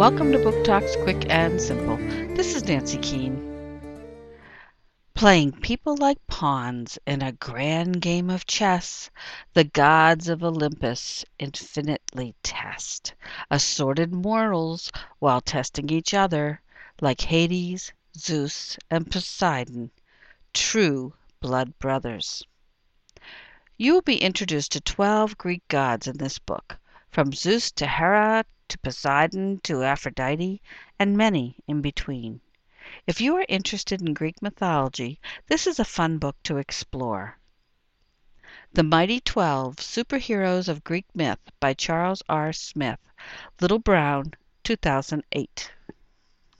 Welcome to Book Talks Quick and Simple. This is Nancy Keene. Playing people like pawns in a grand game of chess, the gods of Olympus infinitely test assorted mortals while testing each other, like Hades, Zeus, and Poseidon, true blood brothers. You will be introduced to twelve Greek gods in this book, from Zeus to Hera to Poseidon to Aphrodite, and many in between. If you are interested in Greek mythology, this is a fun book to explore. The Mighty Twelve Superheroes of Greek Myth by Charles R. Smith. Little Brown, 2008.